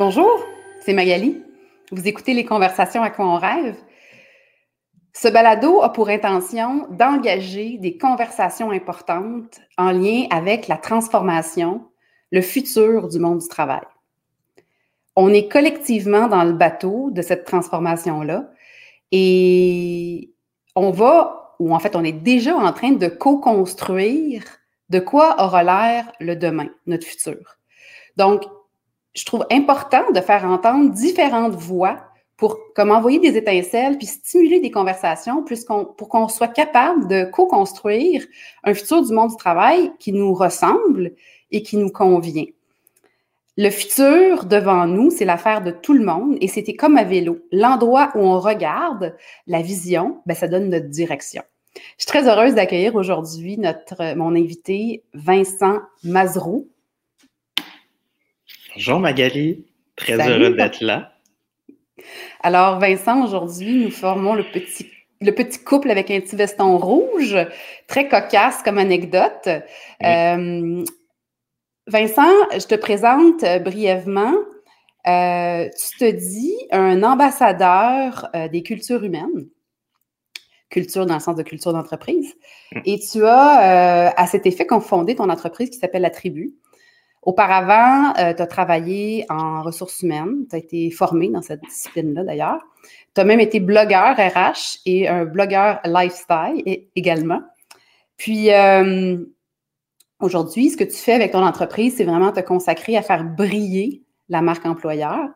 Bonjour, c'est Magali. Vous écoutez les conversations à quoi on rêve? Ce balado a pour intention d'engager des conversations importantes en lien avec la transformation, le futur du monde du travail. On est collectivement dans le bateau de cette transformation-là et on va, ou en fait, on est déjà en train de co-construire de quoi aura l'air le demain, notre futur. Donc, je trouve important de faire entendre différentes voix pour comme envoyer des étincelles puis stimuler des conversations pour qu'on soit capable de co-construire un futur du monde du travail qui nous ressemble et qui nous convient. Le futur devant nous, c'est l'affaire de tout le monde et c'était comme à vélo. L'endroit où on regarde, la vision, ben, ça donne notre direction. Je suis très heureuse d'accueillir aujourd'hui notre mon invité Vincent Mazereau. Bonjour Magali, très heureux d'être là. Alors Vincent, aujourd'hui, nous formons le petit, le petit couple avec un petit veston rouge, très cocasse comme anecdote. Euh, Vincent, je te présente euh, brièvement. Euh, tu te dis un ambassadeur des cultures humaines culture dans le sens de culture d'entreprise. Mm. Et tu as, à cet effet, fondé ton entreprise qui s'appelle La Tribu. Auparavant, euh, tu as travaillé en ressources humaines, tu as été formé dans cette discipline-là d'ailleurs. Tu as même été blogueur RH et un blogueur lifestyle également. Puis euh, aujourd'hui, ce que tu fais avec ton entreprise, c'est vraiment te consacrer à faire briller la marque employeur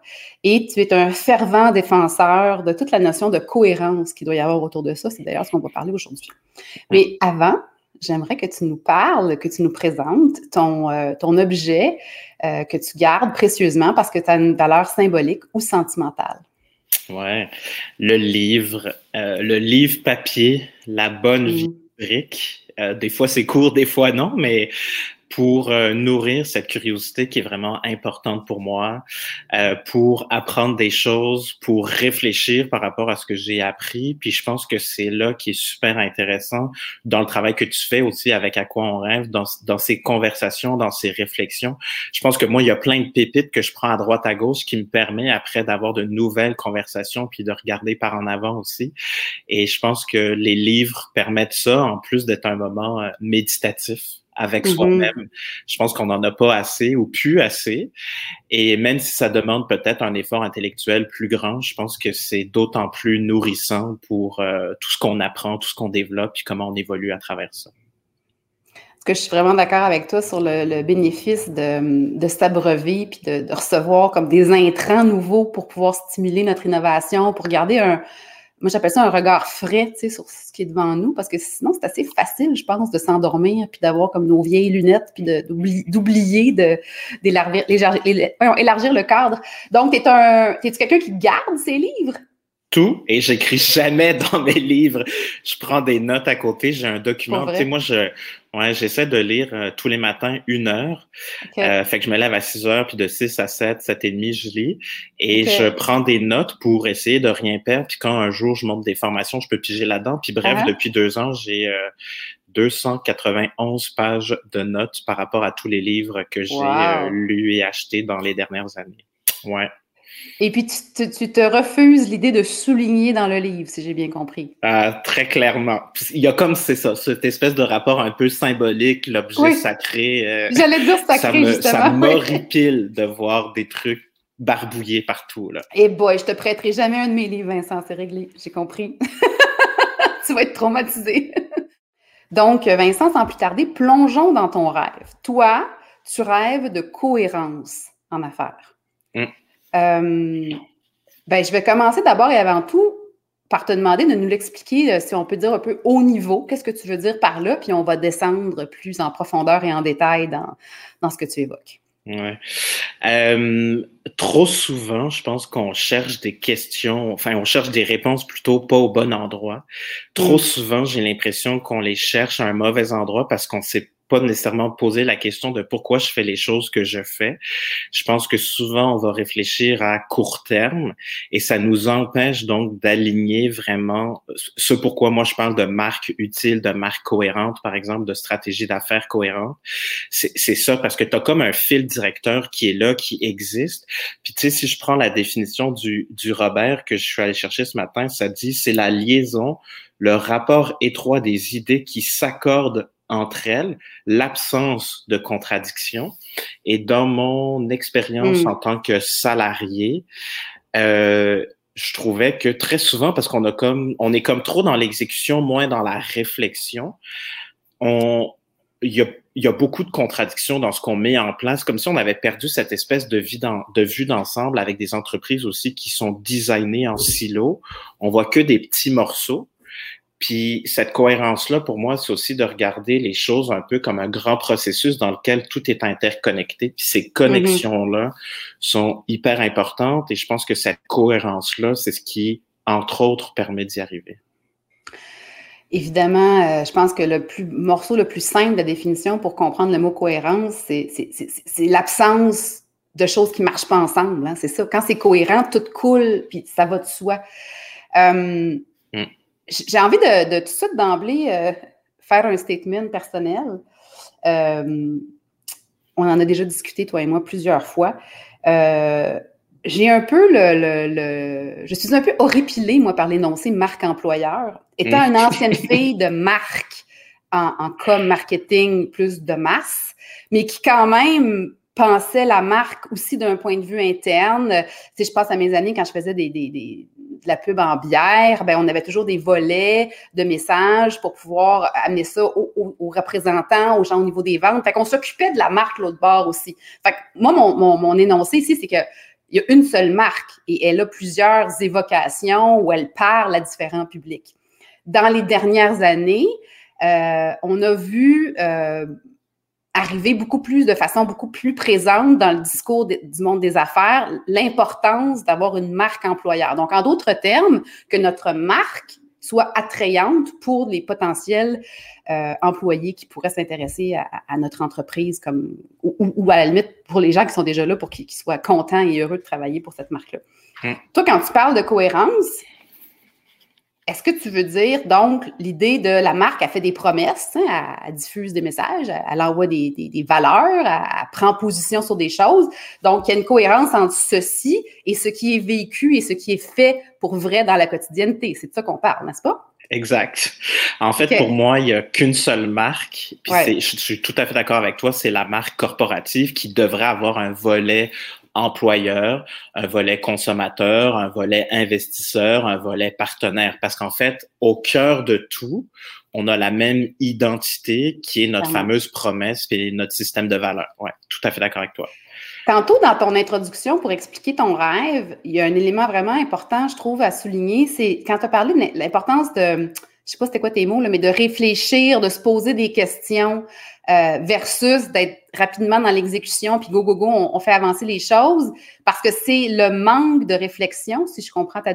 et tu es un fervent défenseur de toute la notion de cohérence qu'il doit y avoir autour de ça. C'est d'ailleurs ce qu'on va parler aujourd'hui. Mais avant, j'aimerais que tu nous parles, que tu nous présentes ton, euh, ton objet euh, que tu gardes précieusement parce que tu as une valeur symbolique ou sentimentale. Ouais, le livre, euh, le livre papier, la bonne vie mm. brique. des fois c'est court, des fois non, mais pour euh, nourrir cette curiosité qui est vraiment importante pour moi, euh, pour apprendre des choses, pour réfléchir par rapport à ce que j'ai appris. Puis je pense que c'est là qui est super intéressant dans le travail que tu fais aussi avec à quoi on rêve, dans, dans ces conversations, dans ces réflexions. Je pense que moi, il y a plein de pépites que je prends à droite, à gauche qui me permet après d'avoir de nouvelles conversations puis de regarder par en avant aussi. Et je pense que les livres permettent ça en plus d'être un moment euh, méditatif avec mm-hmm. soi-même. Je pense qu'on n'en a pas assez ou plus assez. Et même si ça demande peut-être un effort intellectuel plus grand, je pense que c'est d'autant plus nourrissant pour euh, tout ce qu'on apprend, tout ce qu'on développe, et comment on évolue à travers ça. Parce que je suis vraiment d'accord avec toi sur le, bénéfice de, de s'abreuver puis de, de recevoir comme des intrants nouveaux pour pouvoir stimuler notre innovation, pour garder un, moi, j'appelle ça un regard frais, tu sais, sur ce qui est devant nous, parce que sinon, c'est assez facile, je pense, de s'endormir, puis d'avoir comme nos vieilles lunettes, puis d'oublier d'élargir, élargir le cadre. Donc, t'es un, t'es-tu quelqu'un qui garde ses livres? Tout et j'écris jamais dans mes livres. Je prends des notes à côté, j'ai un document. Tu sais, moi, je, ouais, j'essaie de lire euh, tous les matins une heure. Euh, fait que je me lève à 6 heures, puis de 6 à 7, 7 et demi, je lis. Et je prends des notes pour essayer de rien perdre. Puis quand un jour je monte des formations, je peux piger là-dedans. Puis bref, uh-huh. depuis deux ans, j'ai euh, 291 pages de notes par rapport à tous les livres que j'ai euh, lus et achetés dans les dernières années. Ouais. Et puis, tu, te refuses l'idée de souligner dans le livre, si j'ai bien compris. Euh, très clairement. Il y a comme, c'est ça, cette espèce de rapport un peu symbolique, l'objet sacré. Euh, J'allais dire sacré, ça me, justement. Ça m'horripile de voir des trucs barbouillés partout. Là. Et eh boy, je te prêterai jamais un de mes livres, Vincent, c'est réglé. J'ai compris. tu vas être traumatisé. Donc, Vincent, sans plus tarder, plongeons dans ton rêve. Toi, tu rêves de cohérence en affaires. Mm. Euh, ben, je vais commencer d'abord et avant tout par te demander de nous l'expliquer, euh, si on peut dire un peu haut niveau. Qu'est-ce que tu veux dire par là? Puis on va descendre plus en profondeur et en détail dans, dans ce que tu évoques. Ouais. Euh, trop souvent, je pense qu'on cherche des questions, enfin, on cherche des réponses plutôt pas au bon endroit. Trop mm. souvent, j'ai l'impression qu'on les cherche à un mauvais endroit parce qu'on sait pas nécessairement poser la question de pourquoi je fais les choses que je fais. Je pense que souvent, on va réfléchir à court terme et ça nous empêche donc d'aligner vraiment ce pourquoi moi je parle de marque utile, de marque cohérente, par exemple, de stratégie d'affaires cohérente. C'est ça parce que tu as comme un fil directeur qui est là, qui existe. Puis tu sais, si je prends la définition du, du Robert que je suis allé chercher ce matin, ça dit c'est la liaison le rapport étroit des idées qui s'accordent entre elles, l'absence de contradiction. Et dans mon expérience hmm. en tant que salarié, euh, je trouvais que très souvent, parce qu'on a comme, on est comme trop dans l'exécution, moins dans la réflexion, on, il y a, y a, beaucoup de contradictions dans ce qu'on met en place, comme si on avait perdu cette espèce de, vie dans, de vue d'ensemble avec des entreprises aussi qui sont designées en silos. On voit que des petits morceaux. Puis cette cohérence-là, pour moi, c'est aussi de regarder les choses un peu comme un grand processus dans lequel tout est interconnecté. Puis ces connexions-là sont hyper importantes et je pense que cette cohérence-là, c'est ce qui, entre autres, permet d'y arriver. Évidemment, euh, je pense que le plus, morceau le plus simple de définition pour comprendre le mot cohérence, c'est l'absence de choses qui marchent pas ensemble. Hein. C'est ça. Quand c'est cohérent, tout coule, puis ça va de soi. Euh, j'ai envie de, tout de suite d'emblée euh, faire un statement personnel. Euh, on en a déjà discuté, toi et moi, plusieurs fois. Euh, j'ai un peu le, Je suis un peu horripilée, moi, par l'énoncé marque employeur. Étant une ancienne fille de marque en, en com marketing plus de masse, mais qui quand même pensait la marque aussi d'un point de vue interne. Si je pense à mes années quand je faisais des, des, des, de la pub en bière, ben on avait toujours des volets de messages pour pouvoir amener ça aux, représentants, aux gens au niveau des ventes. Fait qu'on s'occupait de la marque l'autre bord aussi. Fait que moi, mon, mon, mon énoncé ici, c'est que il y a une seule marque et elle a plusieurs évocations où elle parle à différents publics. Dans les dernières années, euh, on a vu euh, arriver beaucoup plus de façon beaucoup plus présente dans le discours du monde des affaires l'importance d'avoir une marque employeur. Donc, en d'autres termes, que notre marque soit attrayante pour les potentiels euh, employés qui pourraient s'intéresser à, notre entreprise, comme ou, à la limite pour les gens qui sont déjà là pour qu'ils soient contents et heureux de travailler pour cette marque-là. Hum. Toi, quand tu parles de cohérence, est-ce que tu veux dire, donc, l'idée de la marque, a fait des promesses, hein, elle, diffuse des messages, elle, envoie des, valeurs, elle, prend position sur des choses? Donc, il y a une cohérence entre ceci et ce qui est vécu et ce qui est fait pour vrai dans la quotidienneté. C'est de ça qu'on parle, n'est-ce pas? Exact. En fait, pour moi, il n'y a qu'une seule marque. Puis je suis tout à fait d'accord avec toi, c'est la marque corporative qui devrait avoir un volet employeur, un volet consommateur, un volet investisseur, un volet partenaire. Parce qu'en fait, au cœur de tout, on a la même identité qui est notre fameuse promesse et notre système de valeurs. Ouais, tout à fait d'accord avec toi. Tantôt, dans ton introduction, pour expliquer ton rêve, il y a un élément vraiment important, je trouve, à souligner. C'est quand tu as parlé de l'importance de, je sais pas c'était quoi tes mots, là, mais de réfléchir, de se poser des questions euh, versus d'être rapidement dans l'exécution, puis go, go, go, on, fait avancer les choses, parce que c'est le manque de réflexion, si je comprends ta,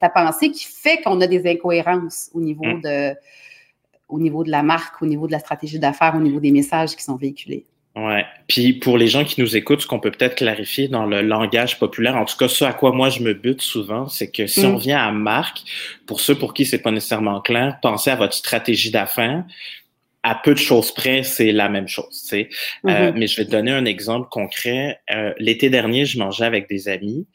ta, pensée, qui fait qu'on a des incohérences au niveau mm. de au niveau de la marque, au niveau de la stratégie d'affaires, au niveau des messages qui sont véhiculés. Ouais. Puis pour les gens qui nous écoutent, ce qu'on peut peut-être clarifier dans le langage populaire, en tout cas, ce à quoi moi je me bute souvent, c'est que si on mm. vient à marque, pour ceux pour qui c'est pas nécessairement clair, pensez à votre stratégie d'affaires. À peu de choses près, c'est la même chose. Tu sais. Euh, mm-hmm. mais je vais te donner un exemple concret. Euh, l'été dernier, je mangeais avec des amis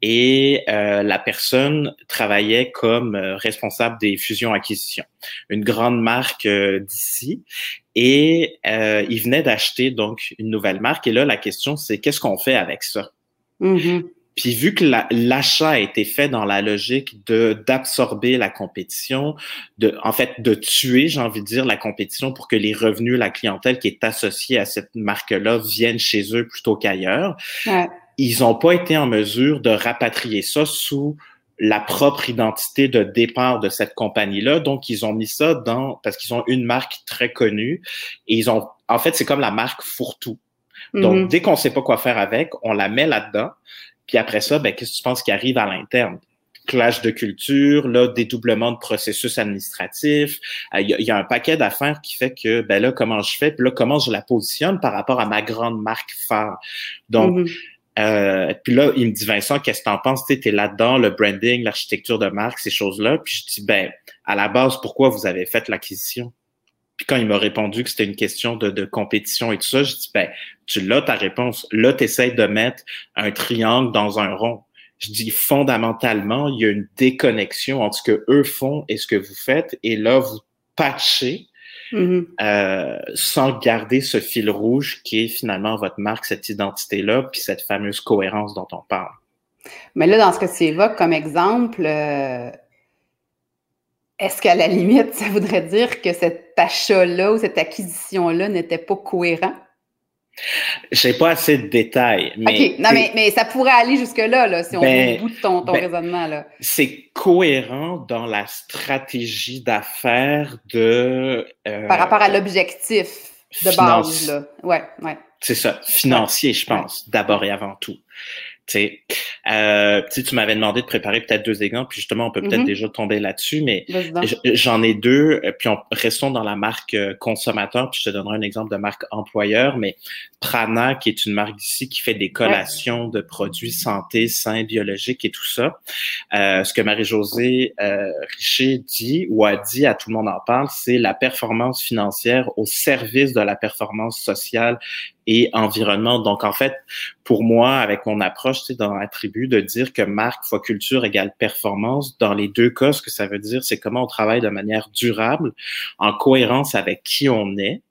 et euh, la personne travaillait comme responsable des fusions-acquisitions, une grande marque d'ici. Et euh, il venait d'acheter donc une nouvelle marque. Et là, la question, c'est qu'est-ce qu'on fait avec ça? Mm-hmm. Puis vu que l'achat a été fait dans la logique de d'absorber la compétition, de en fait de tuer, j'ai envie de dire, la compétition pour que les revenus, la clientèle qui est associée à cette marque-là viennent chez eux plutôt qu'ailleurs. Ils n'ont pas été en mesure de rapatrier ça sous la propre identité de départ de cette compagnie-là. Donc, ils ont mis ça dans, parce qu'ils ont une marque très connue et ils ont, en fait, c'est comme la marque fourre-tout. Donc, mhm. dès qu'on sait pas quoi faire avec, on la met là-dedans. Puis après ça, ben, qu'est-ce que tu penses qui arrive à l'interne? clash de culture, là, dédoublement de processus administratifs. Il y, a un paquet d'affaires qui fait que, ben là, comment je fais, puis là, comment je la positionne par rapport à ma grande marque phare? Donc, mm-hmm. Euh, puis là, il me dit Vincent, qu'est-ce que t'en penses? Tu es là-dedans, le branding, l'architecture de marque, ces choses-là. Puis je dis ben, à la base, pourquoi vous avez fait l'acquisition? Puis quand il m'a répondu que c'était une question de, de, compétition et tout ça, je dis ben, tu l'as ta réponse. Là, tu essaies de mettre un triangle dans un rond. Je dis fondamentalement, il y a une déconnexion entre ce que eux font et ce que vous faites. Et là, vous patchez Mm-hmm. Euh, sans garder ce fil rouge qui est finalement votre marque, cette identité-là, puis cette fameuse cohérence dont on parle. Mais là, dans ce que tu évoques comme exemple, euh, est-ce qu'à la limite, ça voudrait dire que cet achat-là ou cette acquisition-là n'était pas cohérent? J'ai pas assez de détails. Mais, OK, non, mais, ça pourrait aller jusque-là, là, si on ben, au bout de ton, ben, raisonnement. Là. C'est cohérent dans la stratégie d'affaires de. Euh, Par rapport à l'objectif de base. Là. Ouais, ouais. C'est ça, financier, je pense, d'abord et avant tout. Euh, tu m'avais demandé de préparer peut-être deux exemples, puis justement, on peut peut-être mm-hmm. déjà tomber là-dessus, mais j'en ai deux, euh, puis on, restons dans la marque euh, consommateur, puis je te donnerai un exemple de marque employeur, mais Prana, qui est une marque d'ici qui fait des collations de produits santé, sains, biologiques et tout ça. Euh, ce que Marie-Josée euh, Richer dit ou a dit à tout le monde en parle, c'est la performance financière au service de la performance sociale et environnement. Donc, en fait, pour moi, avec mon approche, c'est dans la tribu, de dire que marque fois culture égale performance, dans les deux cas, ce que ça veut dire, c'est comment on travaille de manière durable, en cohérence avec qui on est.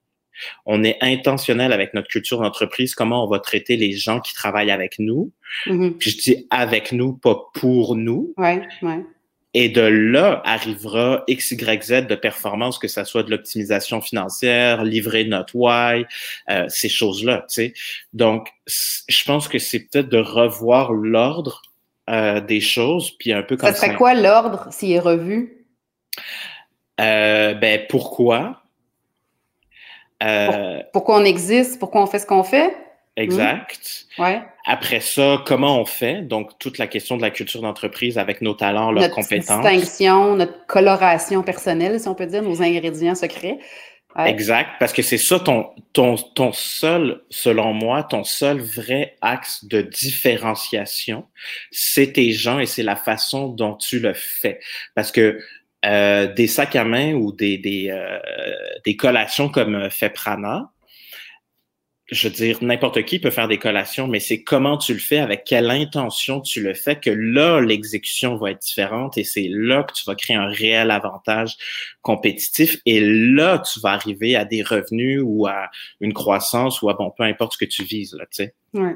On est intentionnel avec notre culture d'entreprise, comment on va traiter les gens qui travaillent avec nous. Mm-hmm. Puis je dis avec nous, pas pour nous. Ouais, ouais. Et de là arrivera X, Y, Z de performance, que ça soit de l'optimisation financière, livrer notre why, euh, ces choses-là. Tu sais. Donc, je pense que c'est peut-être de revoir l'ordre euh, des choses, puis un peu comme ça. serait quoi l'ordre s'il est revu? Euh, ben pourquoi? Euh, pourquoi on existe? Pourquoi on fait ce qu'on fait? Exact. Ouais. Après ça, comment on fait? Donc, toute la question de la culture d'entreprise avec nos talents, leurs compétences. Notre distinction, notre coloration personnelle, si on peut dire, nos ingrédients secrets. Exact, parce que c'est ça ton, ton, ton seul, selon moi, ton seul vrai axe de différenciation, c'est tes gens et c'est la façon dont tu le fais. Parce que euh, des sacs à main ou des, des, euh, des collations comme fait Prana, je veux dire, n'importe qui peut faire des collations, mais c'est comment tu le fais, avec quelle intention tu le fais, que là, l'exécution va être différente et c'est là que tu vas créer un réel avantage compétitif et là, tu vas arriver à des revenus ou à une croissance ou à, bon, peu importe ce que tu vises, là, tu sais. Ouais.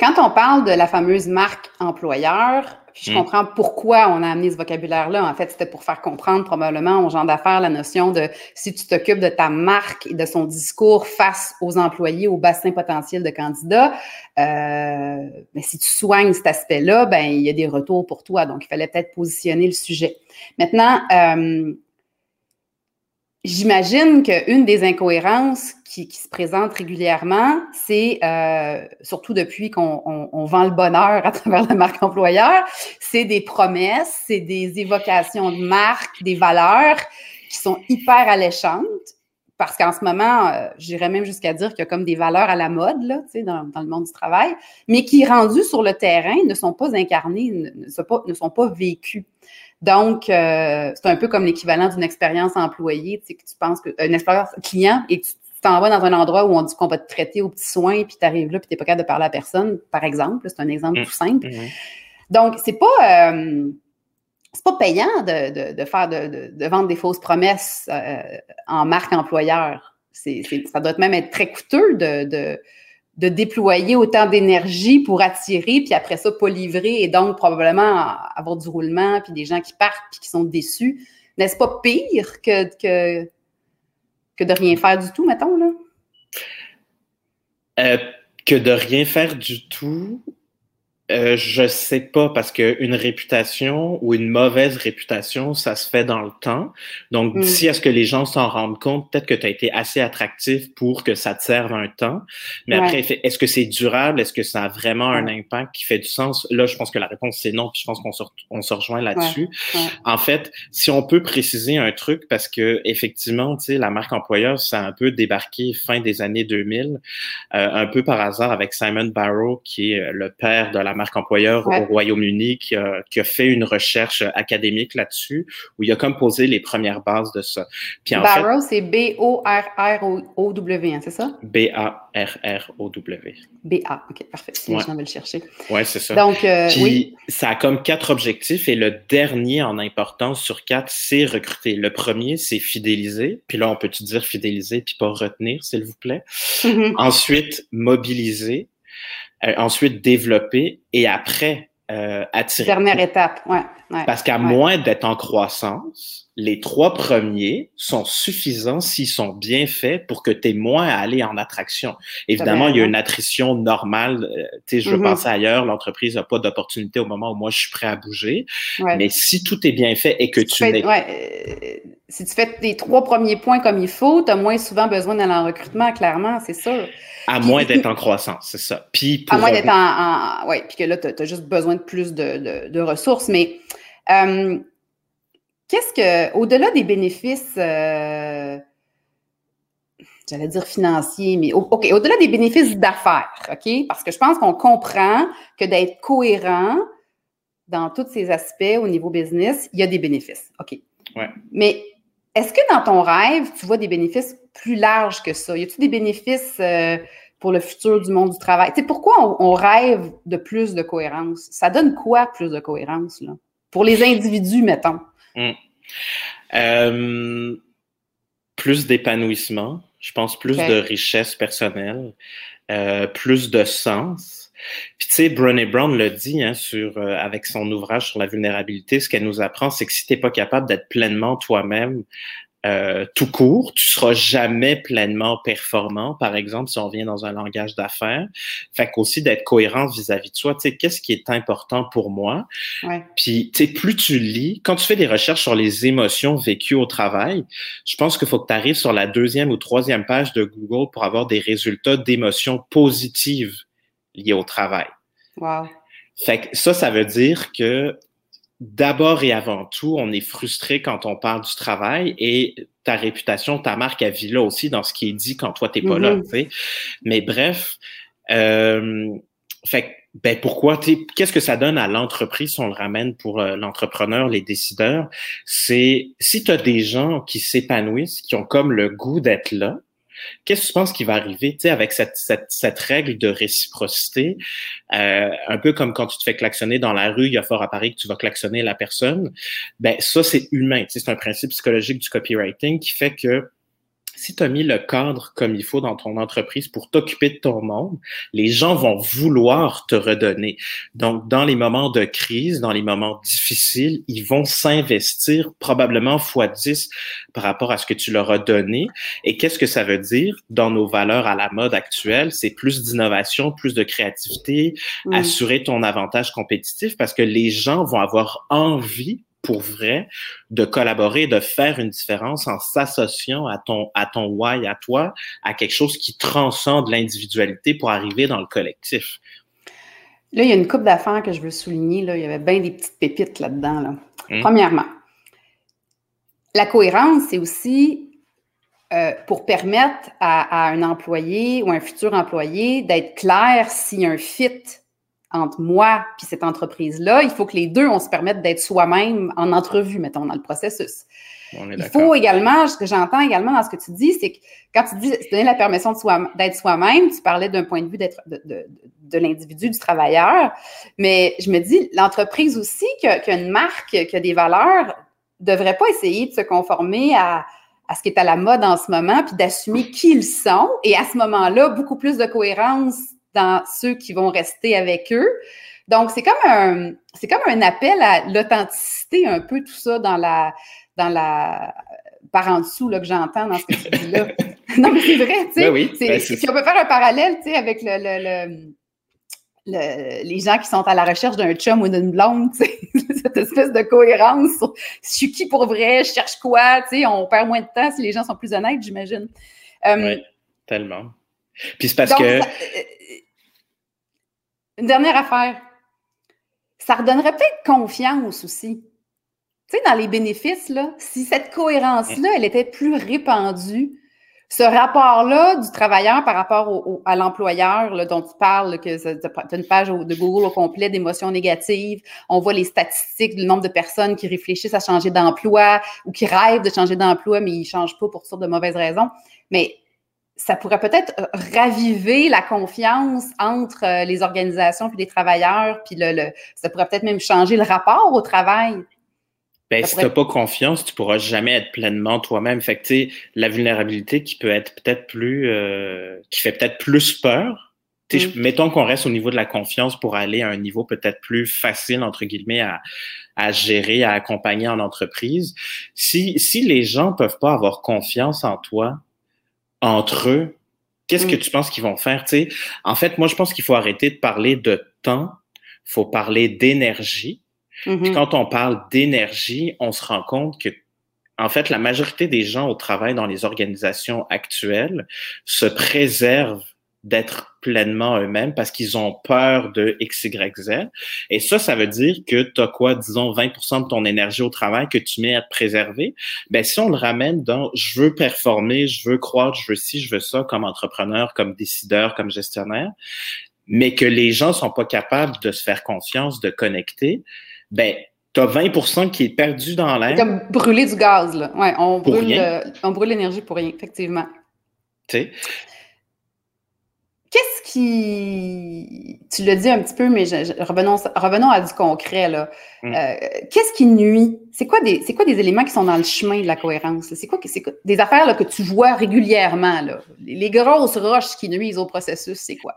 Quand on parle de la fameuse marque employeur, je hmm. comprends pourquoi on a amené ce vocabulaire-là. En fait, c'était pour faire comprendre probablement aux gens d'affaires la notion de si tu t'occupes de ta marque et de son discours face aux employés, au bassin potentiel de candidats, euh, ben, si tu soignes cet aspect-là, ben il y a des retours pour toi. Donc, il fallait peut-être positionner le sujet. Maintenant, euh, J'imagine qu'une des incohérences qui, se présente régulièrement, c'est, euh, surtout depuis qu'on vend le bonheur à travers la marque employeur, c'est des promesses, c'est des évocations de marque, des valeurs qui sont hyper alléchantes. Parce qu'en ce moment, euh, j'irais même jusqu'à dire qu'il y a comme des valeurs à la mode là, dans, dans le monde du travail, mais qui, rendues sur le terrain, ne sont pas incarnées, ne, sont, pas, ne sont pas vécues. Donc, euh, c'est un peu comme l'équivalent d'une expérience employée, tu sais, que tu penses que une expérience client et tu t'en vas dans un endroit où on dit qu'on va te traiter aux petits soins, puis tu arrives là, puis tu n'es pas capable de parler à personne, par exemple. C'est un exemple tout simple. Mm-hmm. Donc, c'est pas. Euh, c'est pas payant de, de, faire de, de, vendre des fausses promesses euh, en marque employeur. Ça doit même être très coûteux de, de déployer autant d'énergie pour attirer, puis après ça, pas livrer, et donc probablement avoir du roulement, puis des gens qui partent, puis qui sont déçus. N'est-ce pas pire que, de rien faire du tout, mettons, là? Euh, que de rien faire du tout, Euh, je sais pas parce que une réputation ou une mauvaise réputation, ça se fait dans le temps. Donc, mm. d'ici à ce que les gens s'en rendent compte, peut-être que tu as été assez attractif pour que ça te serve un temps. Mais après, est-ce que c'est durable? Est-ce que ça a vraiment un impact qui fait du sens? Là, je pense que la réponse c'est non. Puis je pense qu'on se, on se rejoint là-dessus. En fait, si on peut préciser un truc, parce que effectivement, tu sais, la marque employeur, ça a un peu débarqué fin des années 2000, euh, un peu par hasard avec Simon Barrow, qui est le père de la marque employeur au Royaume-Uni qui a, qui a, fait une recherche académique là-dessus, où il a comme posé les premières bases de ça. Puis en Barrow, c'est B-O-R-R-O-W, hein, c'est ça? B-A-R-R-O-W. B-A, OK, parfait. Ouais. les gens le chercher. Oui, c'est ça. Donc, euh, Puis, oui. ça a comme quatre objectifs et le dernier en importance sur quatre, c'est recruter. Le premier, c'est fidéliser. Puis là, on peut-tu dire fidéliser puis pas retenir, s'il vous plaît? Mm-hmm. Ensuite, mobiliser. Euh, ensuite développer et après euh, attirer. Dernière étape, ouais. Parce qu'à moins d'être en croissance, les trois premiers sont suffisants s'ils sont bien faits pour que tu aies moins à aller en attraction. Évidemment, il y a une attrition normale. Euh, tu sais, je veux mm-hmm. penser ailleurs, l'entreprise n'a pas d'opportunité au moment où moi je suis prêt à bouger. Mais si tout est bien fait et que tu, tu ouais, si tu fais tes trois premiers points comme il faut, tu as moins souvent besoin d'aller en recrutement, clairement, c'est sûr. À moins d'être en croissance, c'est ça. Puis pour à moins d'être en, en, Oui, puis que là, tu as, juste besoin de plus de, de, de ressources. Mais euh, qu'est-ce que, au-delà des bénéfices, euh, j'allais dire financiers, mais OK, au-delà des bénéfices d'affaires, OK? Parce que je pense qu'on comprend que d'être cohérent dans tous ces aspects au niveau business, il y a des bénéfices. OK? Ouais. Mais est-ce que dans ton rêve, tu vois des bénéfices plus larges que ça? Y a-t-il des bénéfices euh, pour le futur du monde du travail? Tu sais, pourquoi on, rêve de plus de cohérence? Ça donne quoi plus de cohérence, là? Pour les individus, mettons. Hum. Euh, plus d'épanouissement, je pense plus de richesse personnelle, euh, plus de sens. Puis tu sais, Brené Brown le dit hein, sur, euh, avec son ouvrage sur la vulnérabilité, ce qu'elle nous apprend, c'est que si t'es pas capable d'être pleinement toi-même, euh, tout court, tu seras jamais pleinement performant, par exemple, si on vient dans un langage d'affaires. Fait qu'aussi d'être cohérent vis-à-vis de soi, tu sais, qu'est-ce qui est important pour moi? Ouais. Puis, tu sais, plus tu lis, quand tu fais des recherches sur les émotions vécues au travail, je pense qu'il faut que tu arrives sur la deuxième ou troisième page de Google pour avoir des résultats d'émotions positives liées au travail. Wow. Fait que ça, ça veut dire que d'abord et avant tout, on est frustré quand on parle du travail et ta réputation, ta marque, elle vit là aussi dans ce qui est dit quand toi, t'es pas là, mm-hmm. tu sais. Mais bref, euh, fait ben pourquoi qu'est-ce que ça donne à l'entreprise si on le ramène pour euh, l'entrepreneur, les décideurs, c'est si tu as des gens qui s'épanouissent, qui ont comme le goût d'être là, Qu'est-ce que tu penses qui va arriver, avec cette, cette, cette, règle de réciprocité, euh, un peu comme quand tu te fais klaxonner dans la rue, il y a fort à Paris que tu vas klaxonner la personne. Ben ça, c'est humain. C'est un principe psychologique du copywriting qui fait que si tu as mis le cadre comme il faut dans ton entreprise pour t'occuper de ton monde, les gens vont vouloir te redonner. Donc, dans les moments de crise, dans les moments difficiles, ils vont s'investir probablement fois 10 par rapport à ce que tu leur as donné. Et qu'est-ce que ça veut dire? Dans nos valeurs à la mode actuelle? C'est plus d'innovation, plus de créativité, assurer ton avantage compétitif parce que les gens vont avoir envie pour vrai de collaborer, de faire une différence en s'associant à ton, à ton why, à toi, à quelque chose qui transcende l'individualité pour arriver dans le collectif. Là, il y a une coupe d'affaires que je veux souligner. Là. Il y avait bien des petites pépites là-dedans. Là. Hum. Premièrement, la cohérence, c'est aussi euh, pour permettre à, à, un employé ou un futur employé d'être clair s'il y a un fit entre moi puis cette entreprise-là, il faut que les deux, on se permette d'être soi-même en entrevue, mettons, dans le processus. il faut également, ce que j'entends également dans ce que tu dis, c'est que quand tu dis donner la permission d'être soi-même, tu parlais d'un point de vue d'être de, de, de l'individu, du travailleur, mais je me dis, l'entreprise aussi qui a, une marque, qui a des valeurs, devrait pas essayer de se conformer à, à ce qui est à la mode en ce moment, puis d'assumer qui ils sont, et à ce moment-là, beaucoup plus de cohérence dans ceux qui vont rester avec eux. Donc, c'est comme un, c'est comme un appel à l'authenticité, un peu tout ça dans la, dans la, par en dessous, là, que j'entends dans ce que tu dis là. non, mais c'est vrai, tu sais. Ben oui, ben si on peut faire un parallèle, tu sais, avec le, le, les gens qui sont à la recherche d'un chum ou d'une blonde, cette espèce de cohérence. Je suis qui pour vrai? Je cherche quoi? on perd moins de temps si les gens sont plus honnêtes, j'imagine. Euh, oui, tellement. Puis c'est parce que. Euh, une dernière affaire. Ça redonnerait peut-être confiance aussi. Tu sais, dans les bénéfices, là, si cette cohérence-là, elle était plus répandue, ce rapport-là du travailleur par rapport à l'employeur dont tu parles, que tu as une page de Google au complet d'émotions négatives, on voit les statistiques du nombre de personnes qui réfléchissent à changer d'emploi ou qui rêvent de changer d'emploi, mais ils ne changent pas pour toutes sortes de mauvaises raisons. Mais ça pourrait peut-être raviver la confiance entre euh, les organisations puis les travailleurs, puis le, ça pourrait peut-être même changer le rapport au travail. Ben, si tu n'as pas confiance, tu pourras jamais être pleinement toi-même. Fait que, la vulnérabilité qui peut être peut-être plus, euh, qui fait peut-être plus peur. Mm. Mettons qu'on reste au niveau de la confiance pour aller à un niveau peut-être plus facile, entre guillemets, à, à gérer, à accompagner en entreprise. Si, si les gens peuvent pas avoir confiance en toi, entre eux, qu'est-ce que mm. tu penses qu'ils vont faire? sais? En fait, moi, je pense qu'il faut arrêter de parler de temps, faut parler d'énergie Mm-hmm. quand on parle d'énergie, on se rend compte que en fait, la majorité des gens au travail dans les organisations actuelles se préservent d'être pleinement eux-mêmes parce qu'ils ont peur de X, Y, Z. Et ça, ça veut dire que tu as quoi, disons, 20% de ton énergie au travail que tu mets à te préserver. Ben, si on le ramène dans je veux performer, je veux croître, je veux ci, je veux ça comme entrepreneur, comme décideur, comme gestionnaire, mais que les gens sont pas capables de se faire confiance, de connecter, ben, tu as 20% qui est perdu dans l'air. comme brûler du gaz, là. Ouais, on brûle, on brûle l'énergie pour rien, effectivement. Tu sais? Qu'est-ce qui. Tu l'as dit un petit peu, mais revenons, revenons à du concret, là. Mm. Euh, qu'est-ce qui nuit? C'est quoi, des, quoi des éléments qui sont dans le chemin de la cohérence? C'est quoi, quoi, des affaires là, que tu vois régulièrement, là? Les grosses roches qui nuisent au processus, c'est quoi?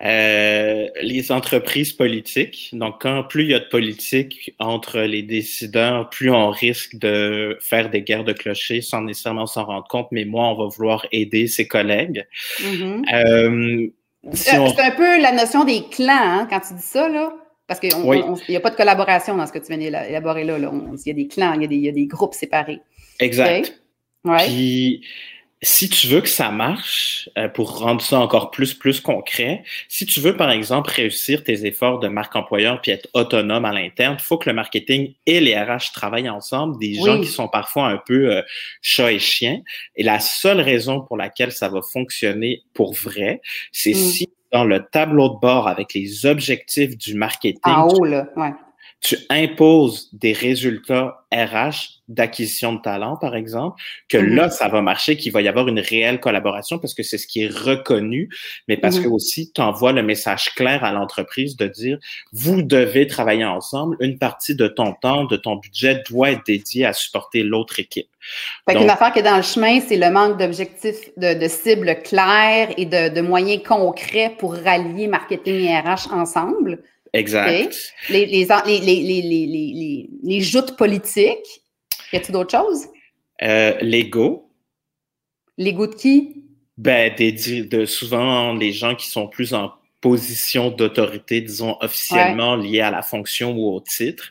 Euh, les entreprises politiques. Donc, quand plus il y a de politique entre les décideurs, plus on risque de faire des guerres de clochers sans nécessairement s'en rendre compte. Mais moi, on va vouloir aider ses collègues. Mm-hmm. Euh, c'est un peu la notion des clans hein, quand tu dis ça, là. Parce qu'il n'y a pas de collaboration dans ce que tu viens d'élaborer là. Il y a des clans, il y a des, il y a des groupes séparés. Exact. Ouais. Puis, si tu veux que ça marche, euh, pour rendre ça encore plus plus concret, si tu veux par exemple réussir tes efforts de marque employeur puis être autonome à l'interne, il faut que le marketing et les RH travaillent ensemble, des gens qui sont parfois un peu euh, chat et chien. Et la seule raison pour laquelle ça va fonctionner pour vrai, c'est mm. si dans le tableau de bord avec les objectifs du marketing, en haut, là, ouais tu imposes des résultats RH d'acquisition de talent, par exemple, que mm-hmm. là, ça va marcher, qu'il va y avoir une réelle collaboration parce que c'est ce qui est reconnu, mais parce mm-hmm. que aussi, tu envoies le message clair à l'entreprise de dire, vous devez travailler ensemble, une partie de ton temps, de ton budget doit être dédiée à supporter l'autre équipe. Fait qu'une affaire qui est dans le chemin, c'est le manque d'objectifs, de, de, cibles claires et de, de moyens concrets pour rallier marketing et RH ensemble. Exact. Les, les, les, les, joutes politiques. Y a-t-il d'autres choses? Euh, L'ego. L'ego de qui? Ben, des, de souvent les gens qui sont plus en position d'autorité, disons, officiellement liée à la fonction ou au titre.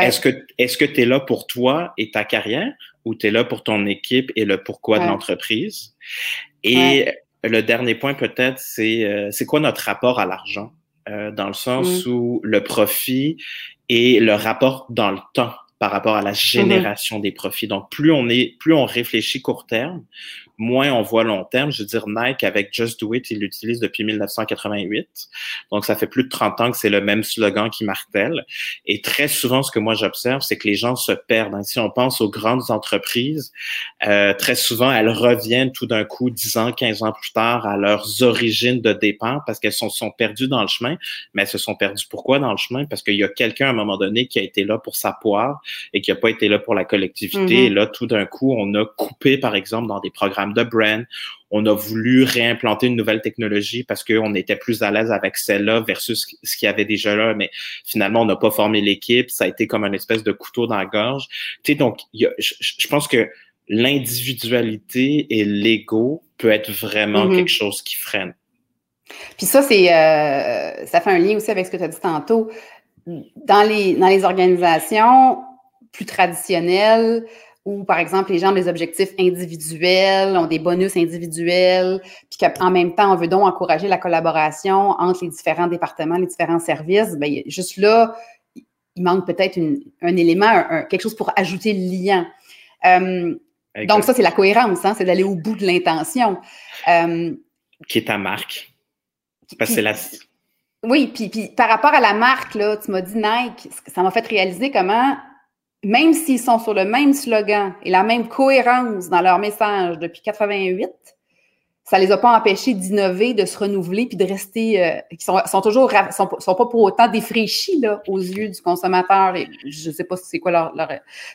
Est-ce que est-ce que tu es là pour toi et ta carrière ou tu es là pour ton équipe et le pourquoi de l'entreprise? Et le dernier point peut-être, c'est euh, c'est quoi notre rapport à l'argent? Euh, dans le sens mm. où le profit et le rapport dans le temps par rapport à la mm-hmm. génération des profits. Donc, plus on est, plus on réfléchit court terme, moins on voit long terme. Je veux dire, Nike, avec Just Do It, il l'utilise depuis 1988. Donc, ça fait plus de 30 ans que c'est le même slogan qui martèle. Et très souvent, ce que moi j'observe, c'est que les gens se perdent. Hein. Si on pense aux grandes entreprises, euh, très souvent, elles reviennent tout d'un coup, 10 ans, 15 ans plus tard, à leurs origines de départ parce qu'elles sont, sont perdues dans le chemin. Mais elles se sont perdues pourquoi dans le chemin? Parce qu'il y a quelqu'un à un moment donné qui a été là pour sa poire et qui n'a pas été là pour la collectivité. Mm-hmm. Et là, tout d'un coup, on a coupé, par exemple, dans des programmes de brand. On a voulu réimplanter une nouvelle technologie parce qu'on était plus à l'aise avec celle-là versus ce qu'il y avait déjà là, mais finalement, on n'a pas formé l'équipe. Ça a été comme une espèce de couteau dans la gorge. Tu sais, donc, je, pense que l'individualité et l'ego peut être vraiment mm-hmm. quelque chose qui freine. Puis ça, c'est euh, ça fait un lien aussi avec ce que tu as dit tantôt. Dans les, dans les organisations plus traditionnelles, où, par exemple, les gens ont des objectifs individuels, ont des bonus individuels, puis qu'en même temps, on veut donc encourager la collaboration entre les différents départements, les différents services, bien, juste là, il manque peut-être un élément, quelque chose pour ajouter le lien. Euh, donc, ça, c'est la cohérence, hein, c'est d'aller au bout de l'intention. Euh, qui est ta marque. Parce que la... Oui, puis, puis par rapport à la marque, là, tu m'as dit Nike, ça m'a fait réaliser comment même s'ils sont sur le même slogan et la même cohérence dans leur message depuis 88, ça les a pas empêchés d'innover, de se renouveler, puis de rester, euh, qui sont, toujours, sont, sont, pas pour autant défraîchis là, aux yeux du consommateur. Et je sais pas c'est quoi leur,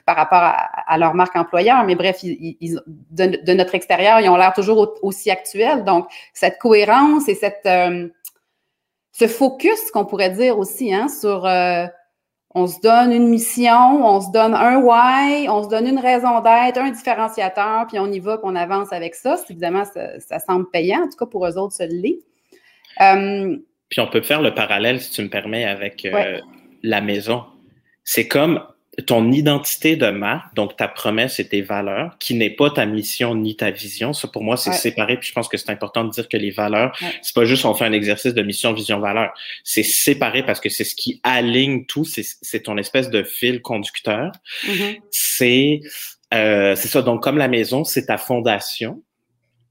par rapport à, leur marque employeur, mais bref, ils, de, notre extérieur, ils ont l'air toujours aussi actuels. Donc, cette cohérence et cette, euh, ce focus qu'on pourrait dire aussi hein, sur euh, on se donne une mission, on se donne un why, on se donne une raison d'être, un différenciateur, puis on y va, puis on avance avec ça. évidemment, ça, semble payant, en tout cas pour eux autres, ça l'est. Euh, puis on peut faire le parallèle, si tu me permets, avec euh, la maison. C'est comme ton identité de marque, donc ta promesse et tes valeurs, qui n'est pas ta mission ni ta vision. Ça, pour moi, c'est séparé. Puis je pense que c'est important de dire que les valeurs, c'est pas juste on fait un exercice de mission, vision, valeur. C'est séparé parce que c'est ce qui aligne tout. C'est ton espèce de fil conducteur. Mm-hmm. C'est euh, c'est ça. Donc comme la maison, c'est ta fondation.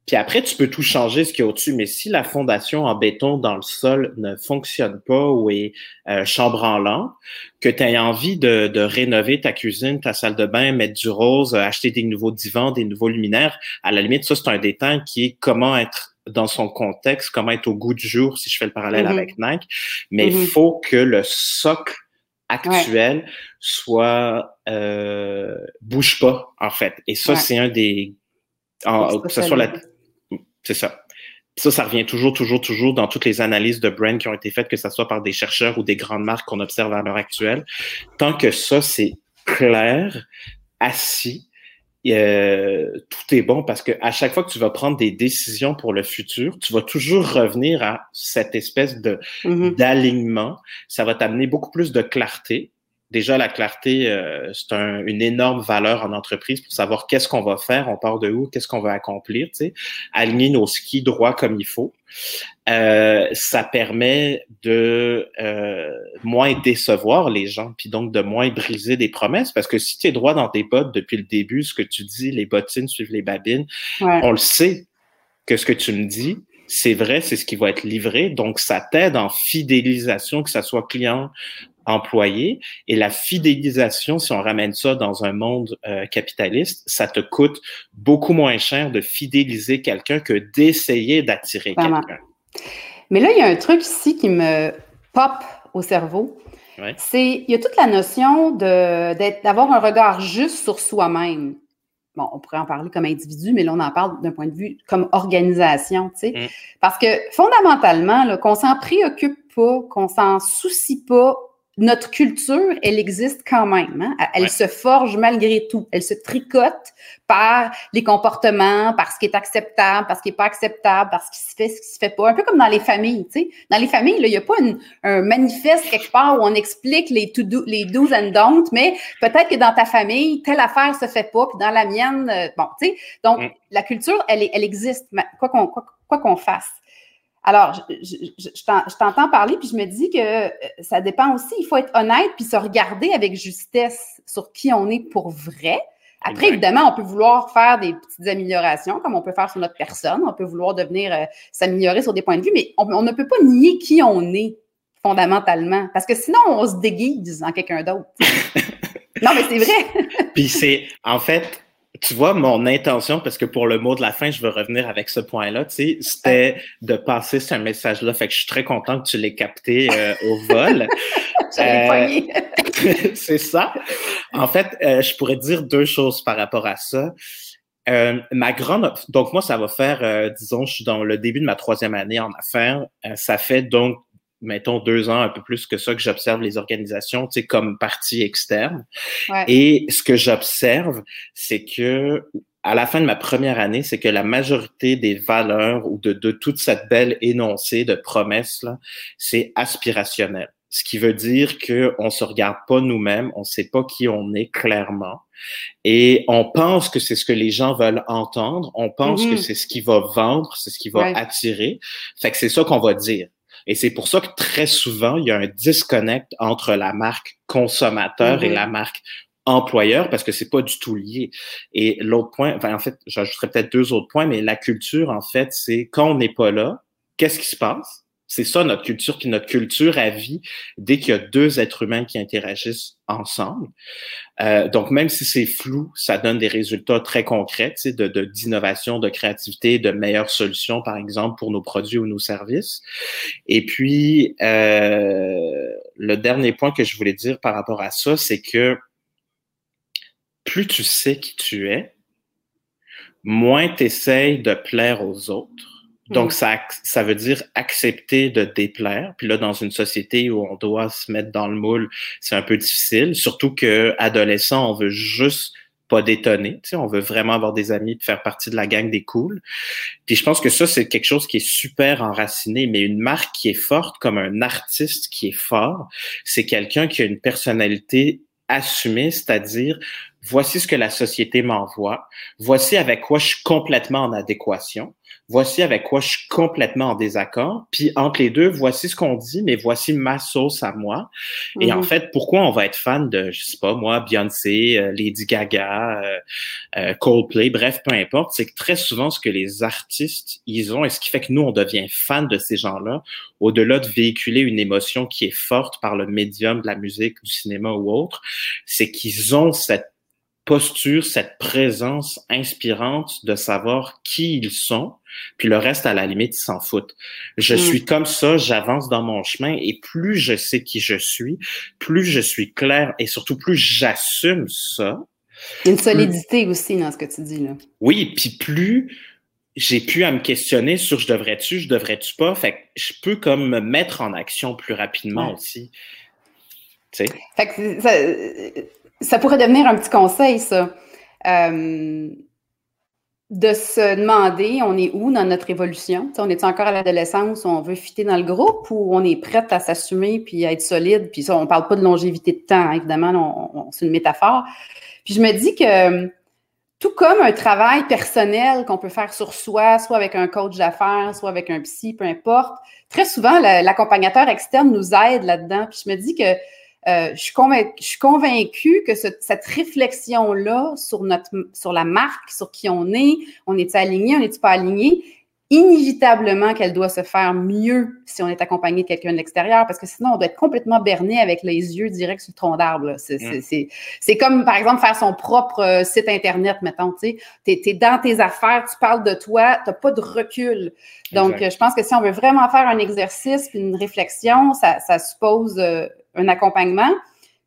Puis après, tu peux tout changer ce qui est au-dessus, mais si la fondation en béton dans le sol ne fonctionne pas ou est euh, chambranlant, que tu as envie de, de, rénover ta cuisine, ta salle de bain, mettre du rose, acheter des nouveaux divans, des nouveaux luminaires, à la limite, ça, c'est un détail qui est comment être dans son contexte, comment être au goût du jour, si je fais le parallèle mm-hmm. avec Nike. Mais il mm-hmm. faut que le socle actuel soit euh, bouge pas, en fait. Et ça, c'est un des... que ce soit la c'est ça. Ça, ça revient toujours, toujours, toujours dans toutes les analyses de brand qui ont été faites, que ce soit par des chercheurs ou des grandes marques qu'on observe à l'heure actuelle. Tant que ça, c'est clair, assis, euh, tout est bon parce que à chaque fois que tu vas prendre des décisions pour le futur, tu vas toujours revenir à cette espèce de mm-hmm. d'alignement. Ça va t'amener beaucoup plus de clarté déjà la clarté, euh, c'est une énorme valeur en entreprise pour savoir qu'est-ce qu'on va faire, on part de où, qu'est-ce qu'on va accomplir, tu sais, aligner nos skis droits comme il faut. Euh, ça permet de euh, moins décevoir les gens, puis donc de moins briser des promesses, parce que si tu es droit dans tes bottes depuis le début, ce que tu dis, les bottines suivent les babines, on le sait que ce que tu me dis, c'est vrai, c'est ce qui va être livré. Donc, ça t'aide en fidélisation, que ça soit client, employé. Et la fidélisation, si on ramène ça dans un monde euh, capitaliste, ça te coûte beaucoup moins cher de fidéliser quelqu'un que d'essayer d'attirer quelqu'un. Mais là, il y a un truc ici qui me pop au cerveau. C'est, il y a toute la notion d'avoir un regard juste sur soi-même. Bon, on pourrait en parler comme individu, mais là, on en parle d'un point de vue comme organisation, tu sais. Mm. Parce que fondamentalement, qu'on s'en préoccupe pas, qu'on s'en soucie pas notre culture, elle existe quand même. Hein? Elle se forge malgré tout. Elle se tricote par les comportements, par ce qui est acceptable, par ce qui n'est pas acceptable, par ce qui se fait, ce qui se fait pas. Un peu comme dans les familles. Tu sais. Dans les familles, il n'y a pas un manifeste quelque part où on explique les, to do, les do's and don'ts, mais peut-être que dans ta famille, telle affaire se fait pas, puis dans la mienne, euh, bon, tu sais. Donc, mm. la culture, elle, elle existe, quoi qu'on quoi qu'on fasse. Alors, je, t'entends parler, puis je me dis que euh, ça dépend aussi. Il faut être honnête, puis se regarder avec justesse sur qui on est pour vrai. Après, évidemment, on peut vouloir faire des petites améliorations, comme on peut faire sur notre personne. On peut vouloir devenir euh, s'améliorer sur des points de vue, mais on, ne peut pas nier qui on est fondamentalement, parce que sinon, on se déguise en quelqu'un d'autre. non, mais c'est vrai. puis c'est, en fait, tu vois, mon intention, parce que pour le mot de la fin, je veux revenir avec ce point-là, tu sais, c'était de passer ce message-là. Fait que je suis très content que tu l'aies capté euh, au vol. euh, c'est ça. En fait, euh, je pourrais dire deux choses par rapport à ça. Euh, ma grande, donc moi, ça va faire, disons, je suis dans le début de ma troisième année en affaires. ça fait donc mettons deux ans, un peu plus que ça, que j'observe les organisations, tu sais, comme partie externe. Et ce que j'observe, c'est que à la fin de ma première année, c'est que la majorité des valeurs ou de, de toute cette belle énoncée de promesses là, c'est aspirationnel. Ce qui veut dire que on se regarde pas nous-mêmes, on sait pas qui on est clairement, et on pense que c'est ce que les gens veulent entendre, on pense que mm-hmm. c'est ce qui va vendre, c'est ce qui va attirer. Fait que c'est ça qu'on va dire. Et c'est pour ça que très souvent, il y a un disconnect entre la marque consommateur et mm-hmm. la marque employeur parce que c'est pas du tout lié. Et l'autre point, enfin, en fait, j'ajouterais peut-être deux autres points, mais la culture, en fait, c'est quand on n'est pas là, qu'est-ce qui se passe? C'est ça notre culture, puis notre culture à vie, dès qu'il y a deux êtres humains qui interagissent ensemble. Euh, donc, même si c'est flou, ça donne des résultats très concrets de, d'innovation, de, créativité, de meilleures solutions, par exemple, pour nos produits ou nos services. Et puis, euh, le dernier point que je voulais dire par rapport à ça, c'est que plus tu sais qui tu es, moins tu de plaire aux autres donc, mm. ça, ça veut dire accepter de déplaire. Puis là, dans une société où on doit se mettre dans le moule, c'est un peu difficile. Surtout que adolescent, on veut juste pas détonner. Tu sais, on veut vraiment avoir des amis, de faire partie de la gang des cools. Puis je pense que ça, c'est quelque chose qui est super enraciné. Mais une marque qui est forte, comme un artiste qui est fort, c'est quelqu'un qui a une personnalité assumée, c'est-à-dire voici ce que la société m'envoie, voici avec quoi je suis complètement en adéquation voici avec quoi je suis complètement en désaccord. Puis entre les deux, voici ce qu'on dit, mais voici ma sauce à moi. Et en mhm. fait, pourquoi on va être fan de, je sais pas moi, Beyoncé, euh, Lady Gaga, euh, euh, Coldplay, bref, peu importe, c'est que très souvent ce que les artistes ils ont et ce qui fait que nous on devient fan de ces gens-là, au-delà de véhiculer une émotion qui est forte par le médium de la musique, du cinéma ou autre, c'est qu'ils ont cette posture, cette présence inspirante de savoir qui ils sont, puis le reste, à la limite, ils s'en foutent. Je mm. suis comme ça, j'avance dans mon chemin, et plus je sais qui je suis, plus je suis clair, et surtout plus j'assume ça. Il y a une solidité aussi dans ce que tu dis là. Oui, puis plus j'ai pu à me questionner sur je devrais-tu, je devrais-tu pas, fait que je peux comme me mettre en action plus rapidement aussi. Tu sais? Fait que ça, ça pourrait devenir un petit conseil, ça. Euh, de se demander, on est où dans notre évolution? on est encore à l'adolescence on veut fitter dans le groupe ou on est prête à s'assumer puis à être solide? Puis ça, on parle pas de longévité de temps, hein, évidemment, c'est une métaphore. Puis je me dis que tout comme un travail personnel qu'on peut faire sur soi, soit avec un coach d'affaires, soit avec un psy, peu importe, très souvent, l'accompagnateur externe nous aide là-dedans. Puis je me dis que euh, je, suis je, suis convaincue que cette réflexion-là sur, notre, sur la marque, sur qui on est, on est aligné, on n'est pas aligné, inévitablement qu'elle doit se faire mieux si on est accompagné de quelqu'un de l'extérieur, parce que sinon, on doit être complètement berné avec les yeux directs sur le tronc d'arbre. Mm. C'est comme, par exemple, faire son propre euh, site Internet, mettons. Tu es, es, dans tes affaires, tu parles de toi, tu n'as pas de recul. Donc, je pense que si on veut vraiment faire un exercice puis une réflexion, ça, ça suppose euh, un accompagnement.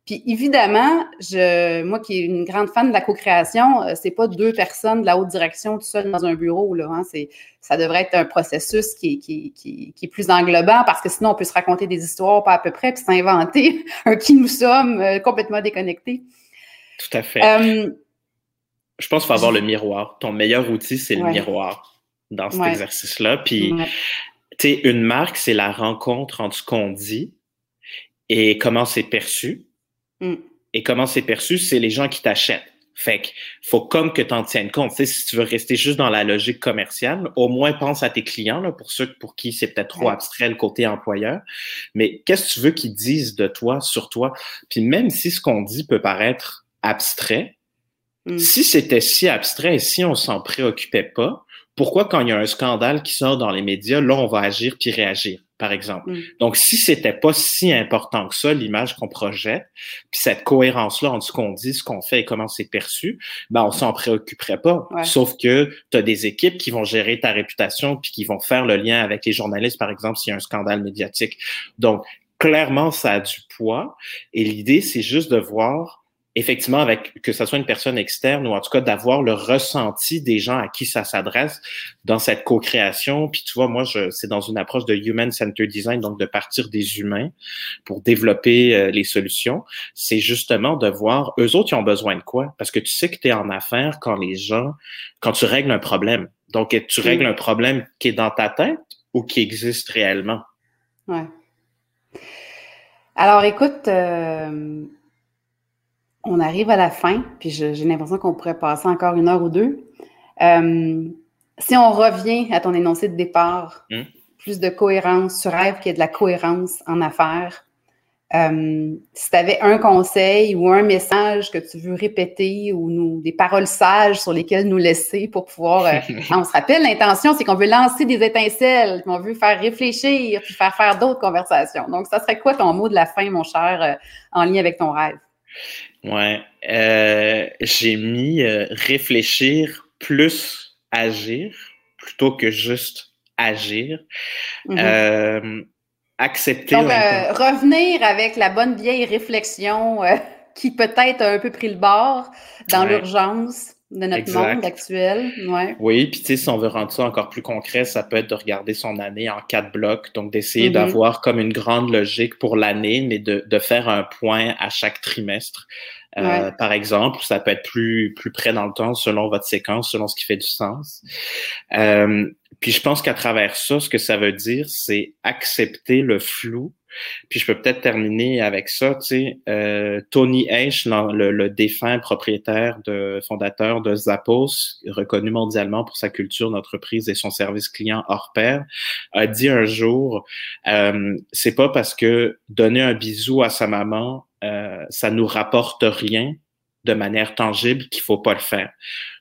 Puis évidemment, je, moi qui est une grande fan de la co-création, euh, c'est pas deux personnes de la haute direction tout seul dans un bureau. Là, hein, c'est, ça devrait être un processus qui, qui, qui, qui, est plus englobant parce que sinon on peut se raconter des histoires pas à peu près puis s'inventer un qui nous sommes euh, complètement déconnectés. Tout à fait. Euh, je pense qu'il faut avoir le miroir. Ton meilleur outil, c'est le miroir dans cet exercice-là. Puis, tu sais, une marque, c'est la rencontre entre ce qu'on dit et comment c'est perçu? Mm. Et comment c'est perçu, c'est les gens qui t'achètent. Fait que faut comme que tu en tiennes compte. Si tu veux rester juste dans la logique commerciale, au moins pense à tes clients, là, pour ceux pour qui c'est peut-être trop abstrait le côté employeur. Mais qu'est-ce que tu veux qu'ils disent de toi, sur toi? Puis même si ce qu'on dit peut paraître abstrait, mm. si c'était si abstrait et si on s'en préoccupait pas, pourquoi quand il y a un scandale qui sort dans les médias, là, on va agir puis réagir? Par exemple. Mm. Donc, si c'était pas si important que ça, l'image qu'on projette, puis cette cohérence-là entre ce qu'on dit, ce qu'on fait et comment c'est perçu, ben on s'en préoccuperait pas. Sauf que tu as des équipes qui vont gérer ta réputation puis qui vont faire le lien avec les journalistes, par exemple, s'il y a un scandale médiatique. Donc, clairement, ça a du poids. Et l'idée, c'est juste de voir effectivement, avec que ce soit une personne externe ou en tout cas d'avoir le ressenti des gens à qui ça s'adresse dans cette co-création. Puis tu vois, moi, je, c'est dans une approche de human-centered design, donc de partir des humains pour développer euh, les solutions. C'est justement de voir eux autres, ils ont besoin de quoi? Parce que tu sais que tu es en affaires quand les gens, quand tu règles un problème. Donc, tu règles un problème qui est dans ta tête ou qui existe réellement? Ouais. Alors, écoute, euh, on arrive à la fin, puis j'ai l'impression qu'on pourrait passer encore une heure ou deux. Euh, si on revient à ton énoncé de départ, hmm. plus de cohérence, tu rêves qu'il y ait de la cohérence en affaires. Euh, si tu avais un conseil ou un message que tu veux répéter ou nous, des paroles sages sur lesquelles nous laisser pour pouvoir. Euh, on se rappelle, l'intention, c'est qu'on veut lancer des étincelles, qu'on veut faire réfléchir, puis faire faire d'autres conversations. Donc, ça serait quoi ton mot de la fin, mon cher, en lien avec ton rêve? Ouais. Euh, j'ai mis euh, réfléchir plus agir plutôt que juste agir. Mm-hmm. Euh, accepter. Donc, revenir avec la bonne vieille réflexion qui peut-être a un peu pris le bord dans l'urgence de notre monde actuel. Ouais. Oui, puis tu sais, si on veut rendre ça encore plus concret, ça peut être de regarder son année en quatre blocs, donc d'essayer mm-hmm. d'avoir comme une grande logique pour l'année, mais de, de, faire un point à chaque trimestre. Euh, par exemple, ça peut être plus plus près dans le temps selon votre séquence, selon ce qui fait du sens. Euh, puis je pense qu'à travers ça, ce que ça veut dire, c'est accepter le flou. Puis je peux peut-être terminer avec ça, tu sais, euh, Tony H, le, défunt propriétaire de fondateur de Zappos, reconnu mondialement pour sa culture d'entreprise et son service client hors pair, a dit un jour, euh, c'est pas parce que donner un bisou à sa maman, euh, ça nous rapporte rien, de manière tangible qu'il faut pas le faire.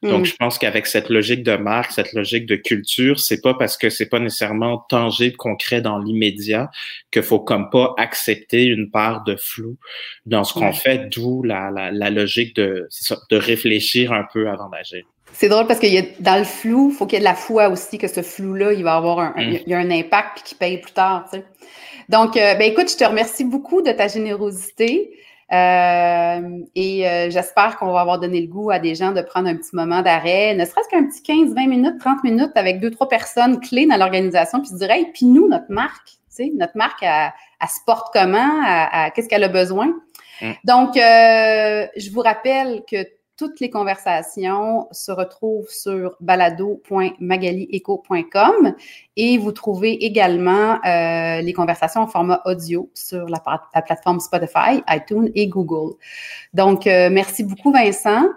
Donc, mm. je pense qu'avec cette logique de marque, cette logique de culture, c'est pas parce que c'est pas nécessairement tangible, concret dans l'immédiat qu'il faut comme pas accepter une part de flou dans ce qu'on fait, d'où la, la, logique de, de réfléchir un peu avant d'agir. C'est drôle parce que y a, dans le flou, il faut qu'il y ait de la foi aussi, que ce flou-là, il va avoir un, mm. il y a un impact qui paye plus tard. Tu sais. Donc, euh, ben écoute, je te remercie beaucoup de ta générosité. Euh, et euh, j'espère qu'on va avoir donné le goût à des gens de prendre un petit moment d'arrêt, ne serait-ce qu'un petit 15, 20 minutes, 30 minutes avec deux, trois personnes clés dans l'organisation, puis se dire, hey, puis nous, notre marque, tu sais, notre marque, elle, se porte comment, qu'est-ce qu'elle a besoin? Mm. Donc, euh, je vous rappelle que toutes les conversations se retrouvent sur balado.magalieco.com et vous trouvez également euh, les conversations en format audio sur la, plateforme Spotify, iTunes et Google. Donc, euh, merci beaucoup, Vincent.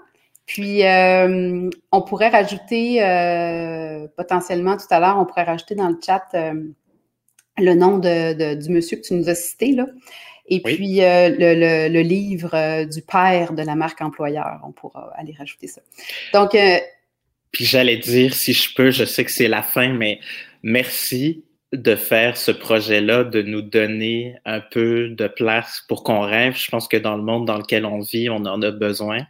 Puis, euh, on pourrait rajouter potentiellement tout à l'heure, on pourrait rajouter dans le chat le nom de, du monsieur que tu nous as cité, là. Et puis, euh, le, livre euh, du père de la marque employeur, on pourra aller rajouter ça. Donc, euh, puis j'allais dire, si je peux, je sais que c'est la fin, mais merci de faire ce projet-là, de nous donner un peu de place pour qu'on rêve. Je pense que dans le monde dans lequel on vit, on en a besoin.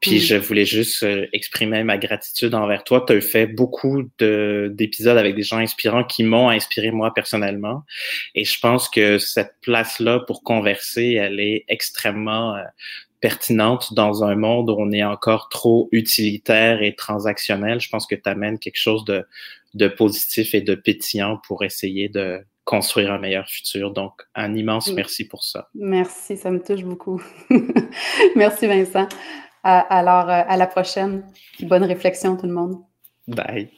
Puis mm. je voulais juste euh, exprimer ma gratitude envers toi. Tu as fait beaucoup d'épisodes avec des gens inspirants qui m'ont inspiré moi personnellement. Et je pense que cette place-là pour converser, elle est extrêmement euh, pertinente dans un monde où on est encore trop utilitaire et transactionnel. Je pense que tu amènes quelque chose de, de positif et de pétillant pour essayer de construire un meilleur futur. Donc, un immense merci pour ça. Merci, ça me touche beaucoup. merci Vincent alors, euh, à la prochaine. Bonne réflexion, tout le monde. Bye.